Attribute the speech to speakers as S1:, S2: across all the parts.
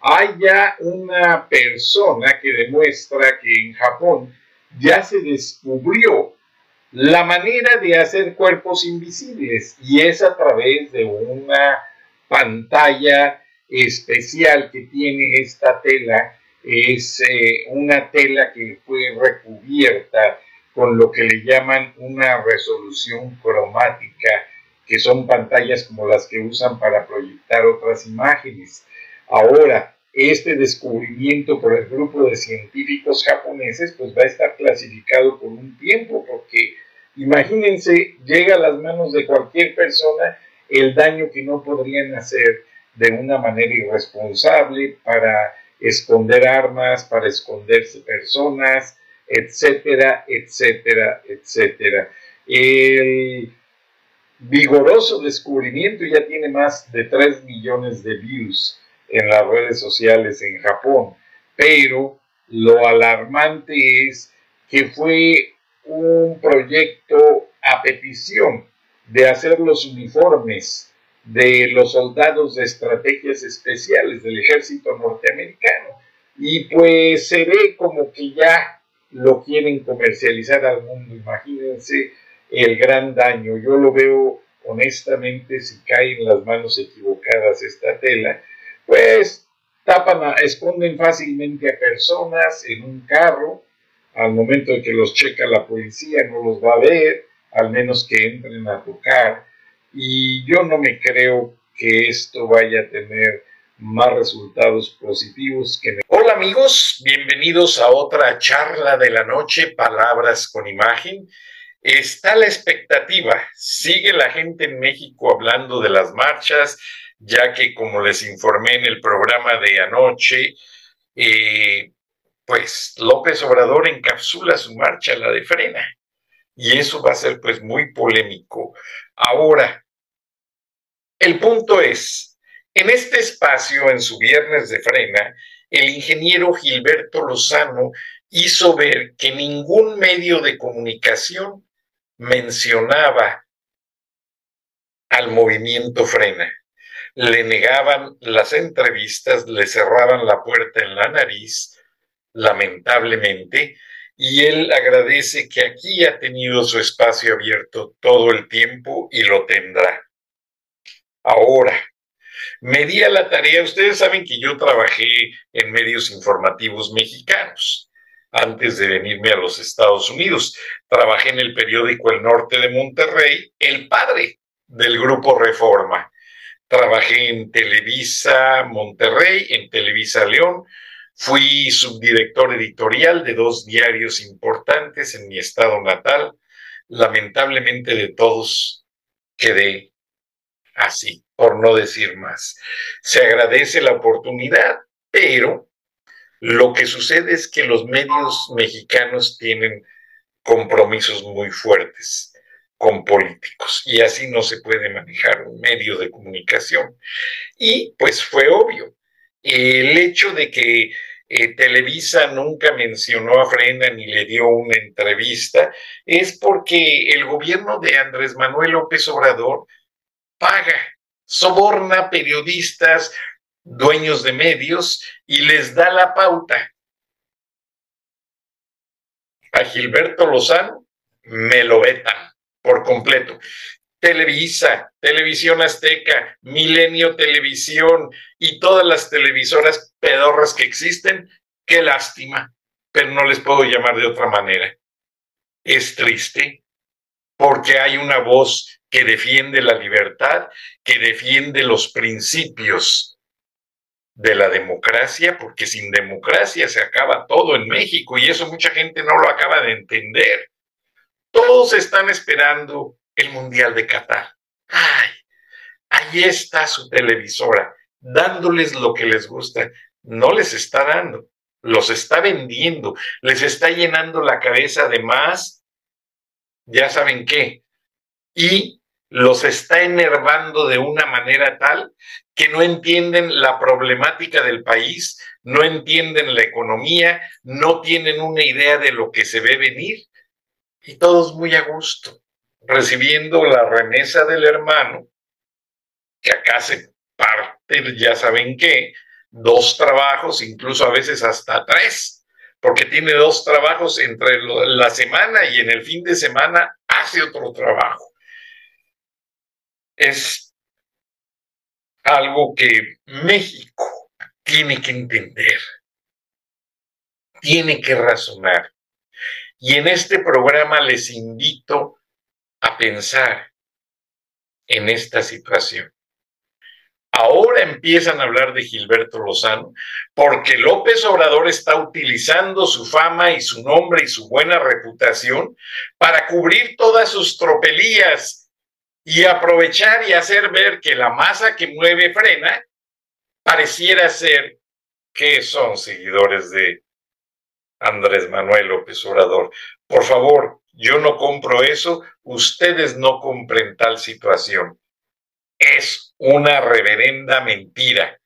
S1: hay ya una persona que demuestra que en Japón ya se descubrió la manera de hacer cuerpos invisibles y es a través de una pantalla especial que tiene esta tela. Es eh, una tela que fue recubierta con lo que le llaman una resolución cromática que son pantallas como las que usan para proyectar otras imágenes. Ahora, este descubrimiento por el grupo de científicos japoneses pues va a estar clasificado por un tiempo porque imagínense, llega a las manos de cualquier persona el daño que no podrían hacer de una manera irresponsable para esconder armas, para esconderse personas, etcétera, etcétera, etcétera. El vigoroso descubrimiento ya tiene más de 3 millones de views en las redes sociales en Japón, pero lo alarmante es que fue un proyecto a petición de hacer los uniformes de los soldados de estrategias especiales del ejército norteamericano. Y pues se ve como que ya lo quieren comercializar al mundo. Imagínense el gran daño. Yo lo veo honestamente si cae en las manos equivocadas esta tela, pues tapan, esconden fácilmente a personas en un carro, al momento de que los checa la policía no los va a ver, al menos que entren a tocar, y yo no me creo que esto vaya a tener más resultados positivos que... Hola amigos, bienvenidos a otra charla de la noche, Palabras con Imagen. Está la expectativa, sigue la gente en México hablando de las marchas, ya que como les informé en el programa de anoche, eh, pues López Obrador encapsula su marcha, la de frena, y eso va a ser pues muy polémico. Ahora, el punto es, en este espacio, en su viernes de frena, el ingeniero Gilberto Lozano hizo ver que ningún medio de comunicación mencionaba al movimiento Frena. Le negaban las entrevistas, le cerraban la puerta en la nariz, lamentablemente, y él agradece que aquí ha tenido su espacio abierto todo el tiempo y lo tendrá. Ahora, me di a la tarea, ustedes saben que yo trabajé en medios informativos mexicanos antes de venirme a los Estados Unidos. Trabajé en el periódico El Norte de Monterrey, el padre del grupo Reforma. Trabajé en Televisa Monterrey, en Televisa León. Fui subdirector editorial de dos diarios importantes en mi estado natal. Lamentablemente de todos quedé así, por no decir más. Se agradece la oportunidad, pero lo que sucede es que los medios mexicanos tienen compromisos muy fuertes con políticos y así no se puede manejar un medio de comunicación. Y pues fue obvio. El hecho de que eh, Televisa nunca mencionó a Frena ni le dio una entrevista es porque el gobierno de Andrés Manuel López Obrador paga, soborna periodistas, dueños de medios y les da la pauta. A Gilberto Lozano me lo vetan por completo. Televisa, Televisión Azteca, Milenio Televisión y todas las televisoras pedorras que existen, qué lástima. pero no les puedo llamar de otra manera. Es triste porque hay una voz que defiende la libertad, que defiende los principios de la democracia, porque sin democracia se acaba todo en México y eso mucha gente no lo acaba de entender. Todos están esperando el Mundial de Qatar. Ay, ahí está su televisora, dándoles lo que les gusta. No les está dando, los está vendiendo, les está llenando la cabeza de más, ya saben qué, y los está enervando de una manera tal que no entienden la problemática del país, no entienden la economía, no tienen una idea de lo que se ve venir y todos muy a gusto, recibiendo la remesa del hermano, que acá se parte, ya saben qué, dos trabajos, incluso a veces hasta tres, porque tiene dos trabajos entre la semana y en el fin de semana hace otro trabajo. Es algo que México tiene que entender, tiene que razonar. Y en este programa les invito a pensar en esta situación. Ahora empiezan a hablar de Gilberto Lozano porque López Obrador está utilizando su fama y su nombre y su buena reputación para cubrir todas sus tropelías y aprovechar y hacer ver que la masa que mueve frena pareciera ser que son seguidores de Andrés Manuel López Obrador. Por favor, yo no compro eso, ustedes no compren tal situación. Es una reverenda mentira.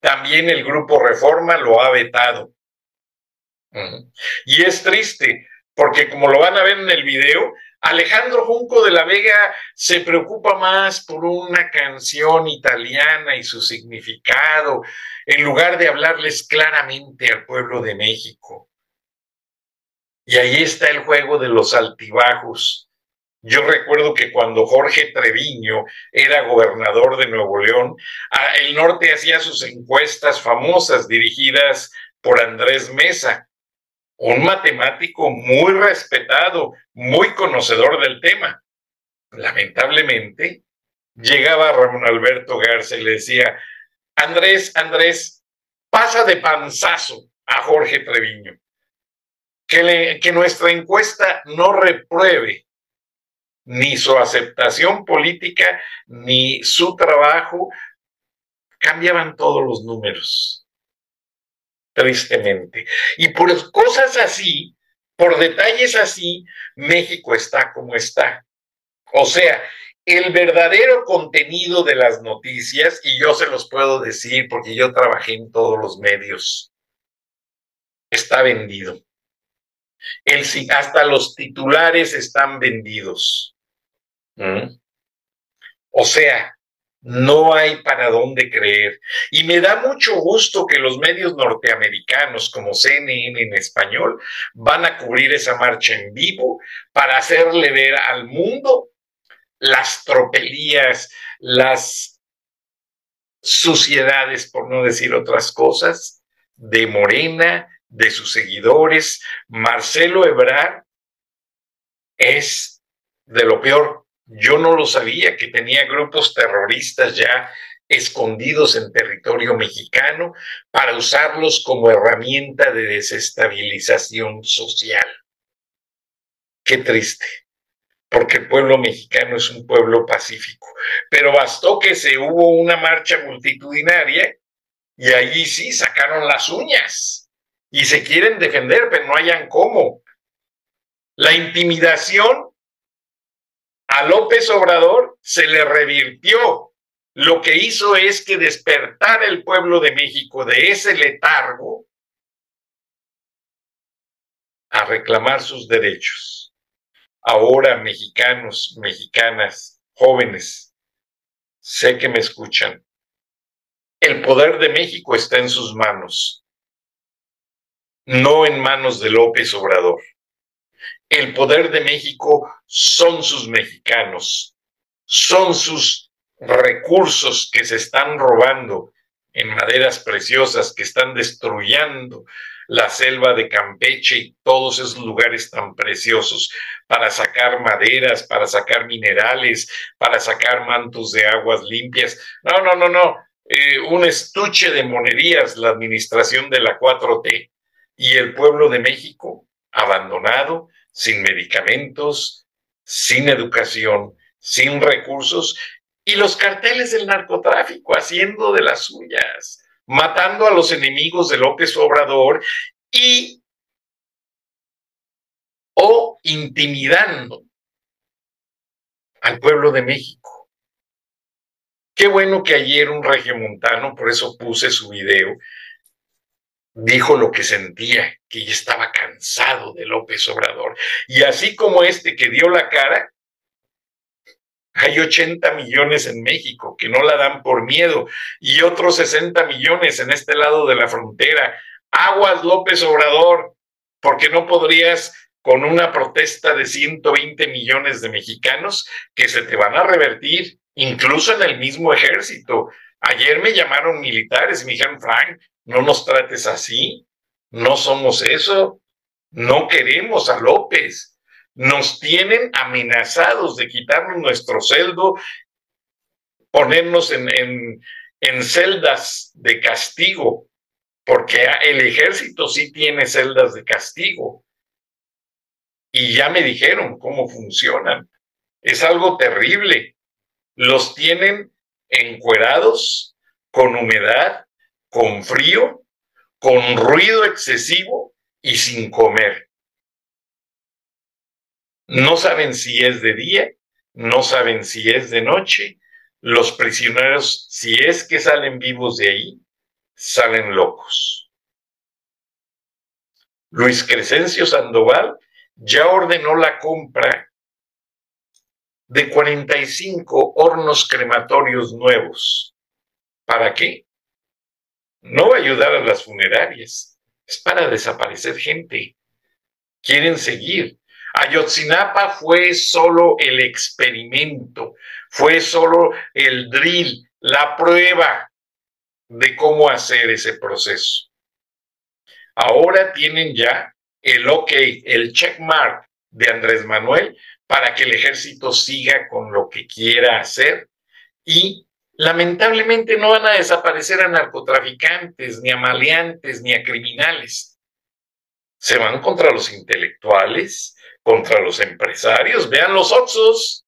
S1: También el grupo Reforma lo ha vetado. Y es triste, porque como lo van a ver en el video, Alejandro Junco de la Vega se preocupa más por una canción italiana y su significado, en lugar de hablarles claramente al pueblo de México. Y ahí está el juego de los altibajos. Yo recuerdo que cuando Jorge Treviño era gobernador de Nuevo León, el norte hacía sus encuestas famosas dirigidas por Andrés Mesa, un matemático muy respetado, muy conocedor del tema. Lamentablemente, llegaba Ramón Alberto Garza y le decía, Andrés, Andrés, pasa de panzazo a Jorge Treviño que, nuestra encuesta no repruebe ni su aceptación política, ni su trabajo, cambiaban todos los números, tristemente. Y por cosas así, por detalles así, México está como está. O sea, el verdadero contenido de las noticias, y yo se los puedo decir porque yo trabajé en todos los medios, está vendido. El, hasta los titulares están vendidos. ¿Mm? O sea, no hay para dónde creer. Y me da mucho gusto que los medios norteamericanos como CNN en español van a cubrir esa marcha en vivo para hacerle ver al mundo las tropelías, las suciedades, por no decir otras cosas, de Morena, de sus seguidores. Marcelo Ebrard es de lo peor. Yo no lo sabía que tenía grupos terroristas ya escondidos en territorio mexicano para usarlos como herramienta de desestabilización social. Qué triste, porque el pueblo mexicano es un pueblo pacífico. Pero bastó que se hubo una marcha multitudinaria y allí sí sacaron las uñas y se quieren defender, pero no hayan cómo. La intimidación a López Obrador se le revirtió. Lo que hizo es que despertar el pueblo de México de ese letargo a reclamar sus derechos. Ahora, mexicanos, mexicanas, jóvenes, sé que me escuchan. El poder de México está en sus manos no en manos de López Obrador. El poder de México son sus mexicanos, son sus recursos que se están robando en maderas preciosas que están destruyendo la selva de Campeche y todos esos lugares tan preciosos para sacar maderas, para sacar minerales, para sacar mantos de aguas limpias. No, no, no, no. Eh, un estuche de monerías la administración de la 4T y el pueblo de México abandonado, sin medicamentos, sin educación, sin recursos y los carteles del narcotráfico haciendo de las suyas matando a los enemigos de López Obrador y o intimidando al pueblo de México. Qué bueno que ayer un regiomontano, por eso puse su video, dijo lo que sentía, que ya estaba cansado de López Obrador. Y así como este que dio la cara, hay 80 millones en México que no la dan por miedo y otros 60 millones en este lado de la frontera. Aguas López Obrador, porque no podrías con una protesta de 120 millones de mexicanos que se te van a revertir, incluso en el mismo ejército. Ayer me llamaron militares y me dijeron, Frank, no nos trates así, no somos eso, no queremos a López nos tienen amenazados de quitarnos nuestro celdo, ponernos en, en, celdas de castigo, porque el ejército sí tiene celdas de castigo. Y ya me dijeron cómo funcionan. Es algo terrible. Los tienen encuerados, con humedad, con frío, con ruido excesivo y sin comer. No saben si es de día, no saben si es de noche. Los prisioneros, si es que salen vivos de ahí, salen locos. Luis Crescencio Sandoval ya ordenó la compra de 45 hornos crematorios nuevos. ¿Para qué? No va a ayudar a las funerarias, es para desaparecer gente. Quieren seguir. Ayotzinapa fue solo el experimento, fue solo el drill, la prueba de cómo hacer ese proceso. Ahora tienen ya el ok, el checkmark de Andrés Manuel para que el ejército siga con lo que quiera hacer y lamentablemente no van a desaparecer a narcotraficantes, ni a maleantes, ni a criminales. Se van contra los intelectuales, contra los empresarios. Vean los Oxos.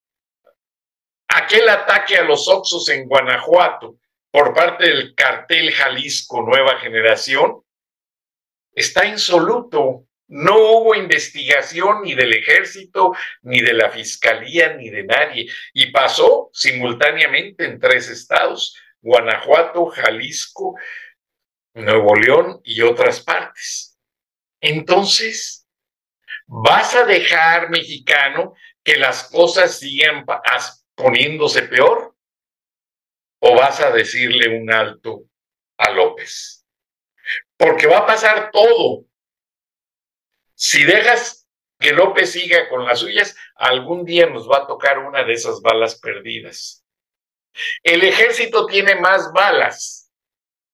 S1: Aquel ataque a los Oxos en Guanajuato por parte del cartel Jalisco Nueva Generación está insoluto. No hubo investigación ni del ejército, ni de la fiscalía, ni de nadie. Y pasó simultáneamente en tres estados, Guanajuato, Jalisco, Nuevo León y otras partes. Entonces, ¿Vas a dejar, mexicano, que las cosas sigan poniéndose peor? ¿O vas a decirle un alto a López? Porque va a pasar todo. Si dejas que López siga con las suyas, algún día nos va a tocar una de esas balas perdidas. El ejército tiene más balas.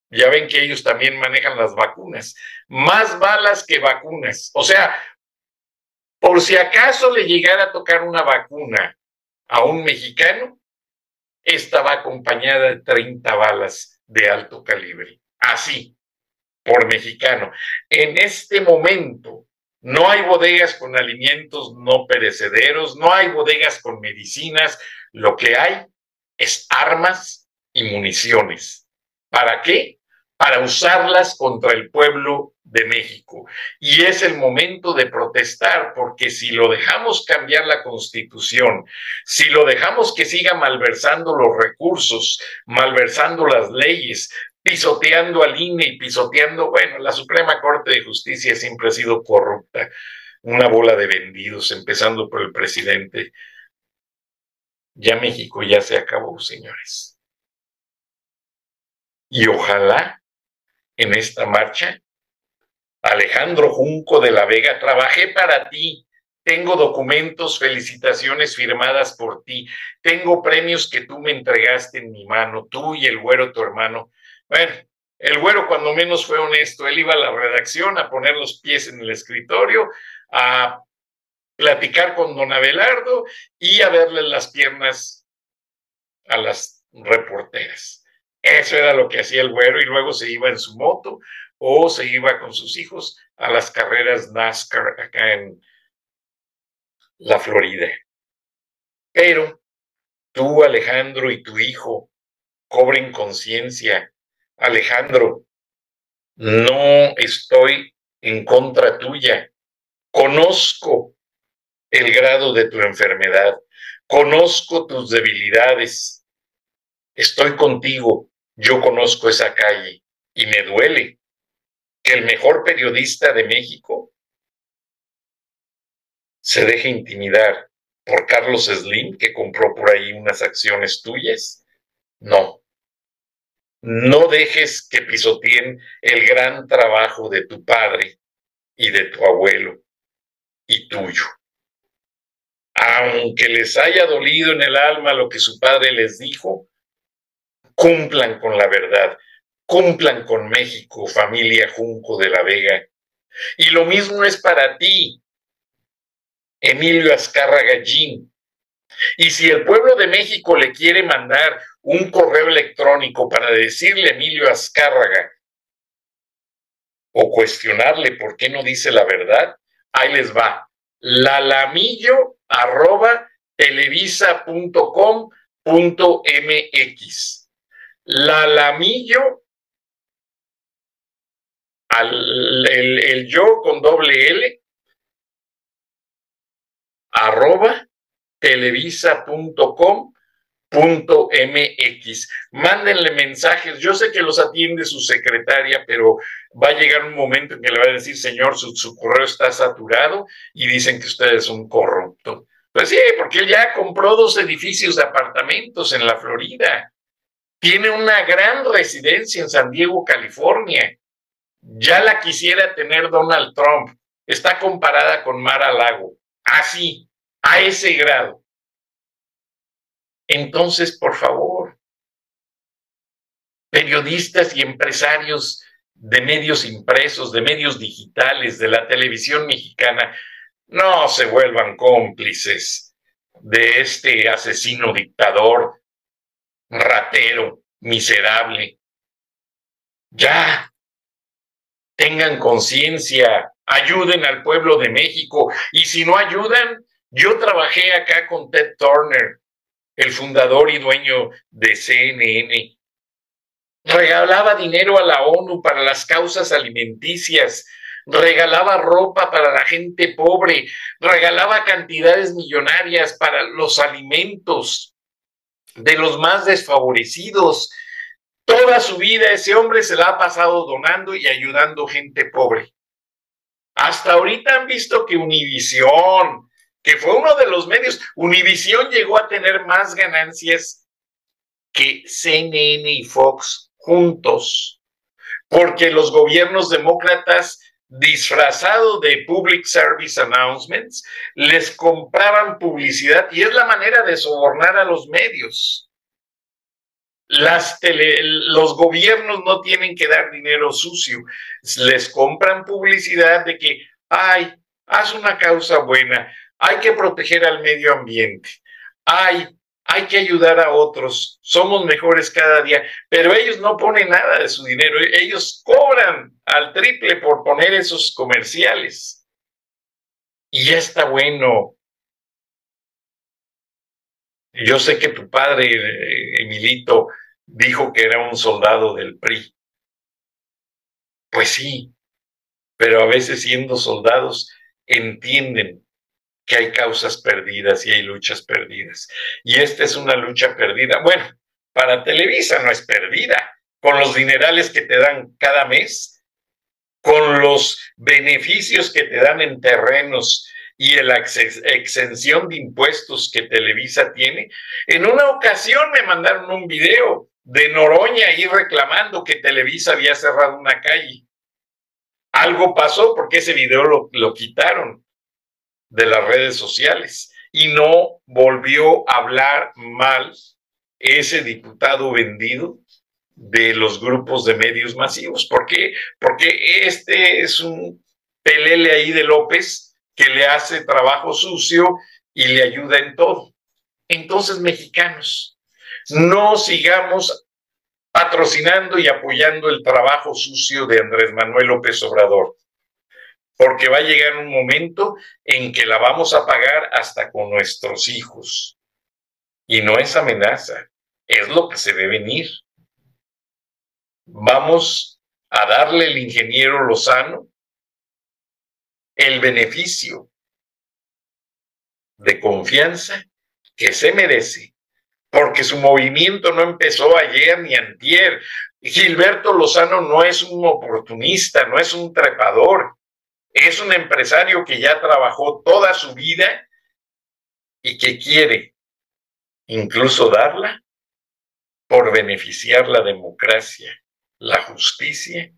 S1: Ya ven que ellos también manejan las vacunas. Más balas que vacunas. O sea, por si acaso le llegara a tocar una vacuna a un mexicano, esta va acompañada de 30 balas de alto calibre. Así, por mexicano. En este momento, no hay bodegas con alimentos no perecederos, no hay bodegas con medicinas, lo que hay es armas y municiones. ¿Para qué? Para usarlas contra el pueblo de México. Y es el momento de protestar, porque si lo dejamos cambiar la constitución, si lo dejamos que siga malversando los recursos, malversando las leyes, pisoteando al INE y pisoteando, bueno, la Suprema Corte de Justicia siempre ha sido corrupta, una bola de vendidos, empezando por el presidente. Ya México ya se acabó, señores. Y ojalá en esta marcha Alejandro Junco de la Vega, trabajé para ti. Tengo documentos, felicitaciones firmadas por ti. Tengo premios que tú me entregaste en mi mano, tú y el güero, tu hermano. Bueno, el güero cuando menos fue honesto, él iba a la redacción a poner los pies en el escritorio, a platicar con don Abelardo y a verle las piernas a las reporteras. Eso era lo que hacía el güero y luego se iba en su moto o se iba con sus hijos a las carreras NASCAR acá en la Florida. Pero tú, Alejandro, y tu hijo cobren conciencia. Alejandro, no estoy en contra tuya. Conozco el grado de tu enfermedad. Conozco tus debilidades. Estoy contigo. Yo conozco esa calle y me duele que el mejor periodista de México se deje intimidar por Carlos Slim, que compró por ahí unas acciones tuyas. No. No dejes que pisoteen el gran trabajo de tu padre y de tu abuelo y tuyo. Aunque les haya dolido en el alma lo que su padre les dijo, cumplan con la verdad cumplan con México, familia Junco de la Vega. Y lo mismo es para ti, Emilio Azcarra Gallín. Y si el pueblo de México le quiere mandar un correo electrónico para decirle a Emilio Azcárraga o cuestionarle por qué no dice la verdad, ahí les va. Lalamillo arroba televisa.com.mx. Lalamillo el, yo con doble L, arroba televisa.com.mx. Mándenle mensajes. Yo sé que los atiende su secretaria, pero va a llegar un momento en que le va a decir, señor, su, correo está saturado y dicen que usted es un corrupto. Pues sí, porque él ya compró dos edificios de apartamentos en la Florida. Tiene una gran residencia en San Diego, California. Ya la quisiera tener Donald Trump. Está comparada con Mara Lago. Así, a ese grado. Entonces, por favor, periodistas y empresarios de medios impresos, de medios digitales, de la televisión mexicana, no se vuelvan cómplices de este asesino dictador, ratero, miserable. Ya, tengan conciencia, ayuden al pueblo de México. Y si no ayudan, yo trabajé acá con Ted Turner, el fundador y dueño de CNN. Regalaba dinero a la ONU para las causas alimenticias, regalaba ropa para la gente pobre, regalaba cantidades millonarias para los alimentos de los más desfavorecidos, Toda su vida ese hombre se la ha pasado donando y ayudando gente pobre. Hasta ahorita han visto que Univisión, que fue uno de los medios, Univisión llegó a tener más ganancias que CNN y Fox juntos, porque los gobiernos demócratas disfrazado de public service announcements, les compraban publicidad y es la manera de sobornar a los medios. Las los gobiernos no tienen que dar dinero sucio, les compran publicidad de que, ay, haz una causa buena, hay que proteger al medio ambiente, ay, hay que ayudar a otros, somos mejores cada día, pero ellos no ponen nada de su dinero, ellos cobran al triple por poner esos comerciales. Y ya está bueno. Yo sé que tu padre, eh, Emilito, dijo que era un soldado del PRI. Pues sí, pero a veces siendo soldados entienden que hay causas perdidas y hay luchas perdidas. Y esta es una lucha perdida. Bueno, para Televisa no es perdida, con los dinerales que te dan cada mes, con los beneficios que te dan en terrenos y la exención de impuestos que Televisa tiene. En una ocasión me mandaron un video de Noroña ahí reclamando que Televisa había cerrado una calle. Algo pasó porque ese video lo, lo quitaron de las redes sociales y no volvió a hablar mal ese diputado vendido de los grupos de medios masivos. ¿Por qué? Porque este es un pelele ahí de López que le hace trabajo sucio y le ayuda en todo. Entonces, mexicanos, no sigamos patrocinando y apoyando el trabajo sucio de Andrés Manuel López Obrador, porque va a llegar un momento en que la vamos a pagar hasta con nuestros hijos. Y no es amenaza, es lo que se ve venir. Vamos a darle al ingeniero Lozano el beneficio de confianza que se merece, porque su movimiento no empezó ayer ni antier. Gilberto Lozano no es un oportunista, no es un trepador, es un empresario que ya trabajó toda su vida y que quiere incluso darla por beneficiar la democracia, la justicia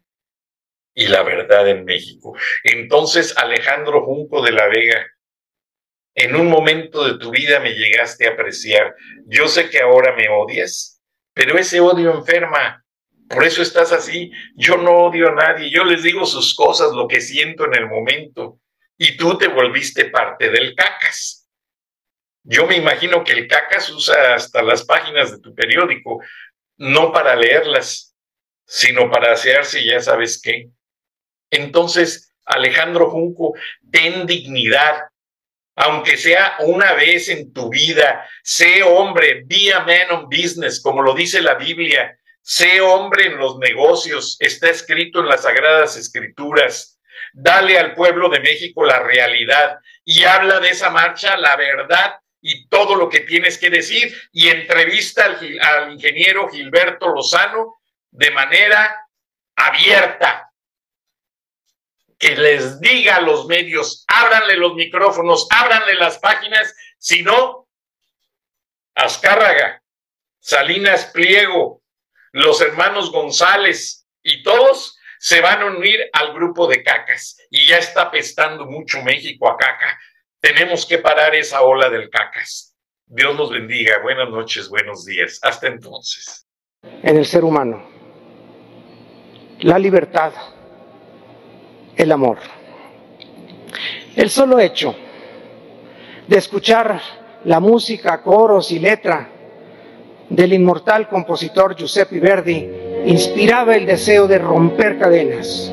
S1: y la verdad en México. Entonces, Alejandro Junco de la Vega, en un momento de tu vida me llegaste a apreciar. Yo sé que ahora me odias, pero ese odio enferma. Por eso estás así. Yo no odio a nadie. Yo les digo sus cosas, lo que siento en el momento. Y tú te volviste parte del cacas. Yo me imagino que el cacas usa hasta las páginas de tu periódico, no para leerlas, sino para asearse ya sabes qué. Entonces, Alejandro Junco, ten dignidad, aunque sea una vez en tu vida, sé hombre, be a man on business, como lo dice la Biblia, sé hombre en los negocios, está escrito en las Sagradas Escrituras. Dale al pueblo de México la realidad y habla de esa marcha la verdad y todo lo que tienes que decir y entrevista al, al ingeniero Gilberto Lozano de manera abierta, que les diga a los medios, ábranle los micrófonos, ábranle las páginas, si no, Azcárraga, Salinas Pliego, los hermanos González y todos se van a unir al grupo de cacas y ya está pestando mucho México a caca. Tenemos que parar esa ola del cacas. Dios los bendiga. Buenas noches, buenos días. Hasta entonces.
S2: En el ser humano, la libertad el amor. El solo hecho de escuchar la música, coros y letra del inmortal compositor Giuseppe Verdi inspiraba el deseo de romper cadenas.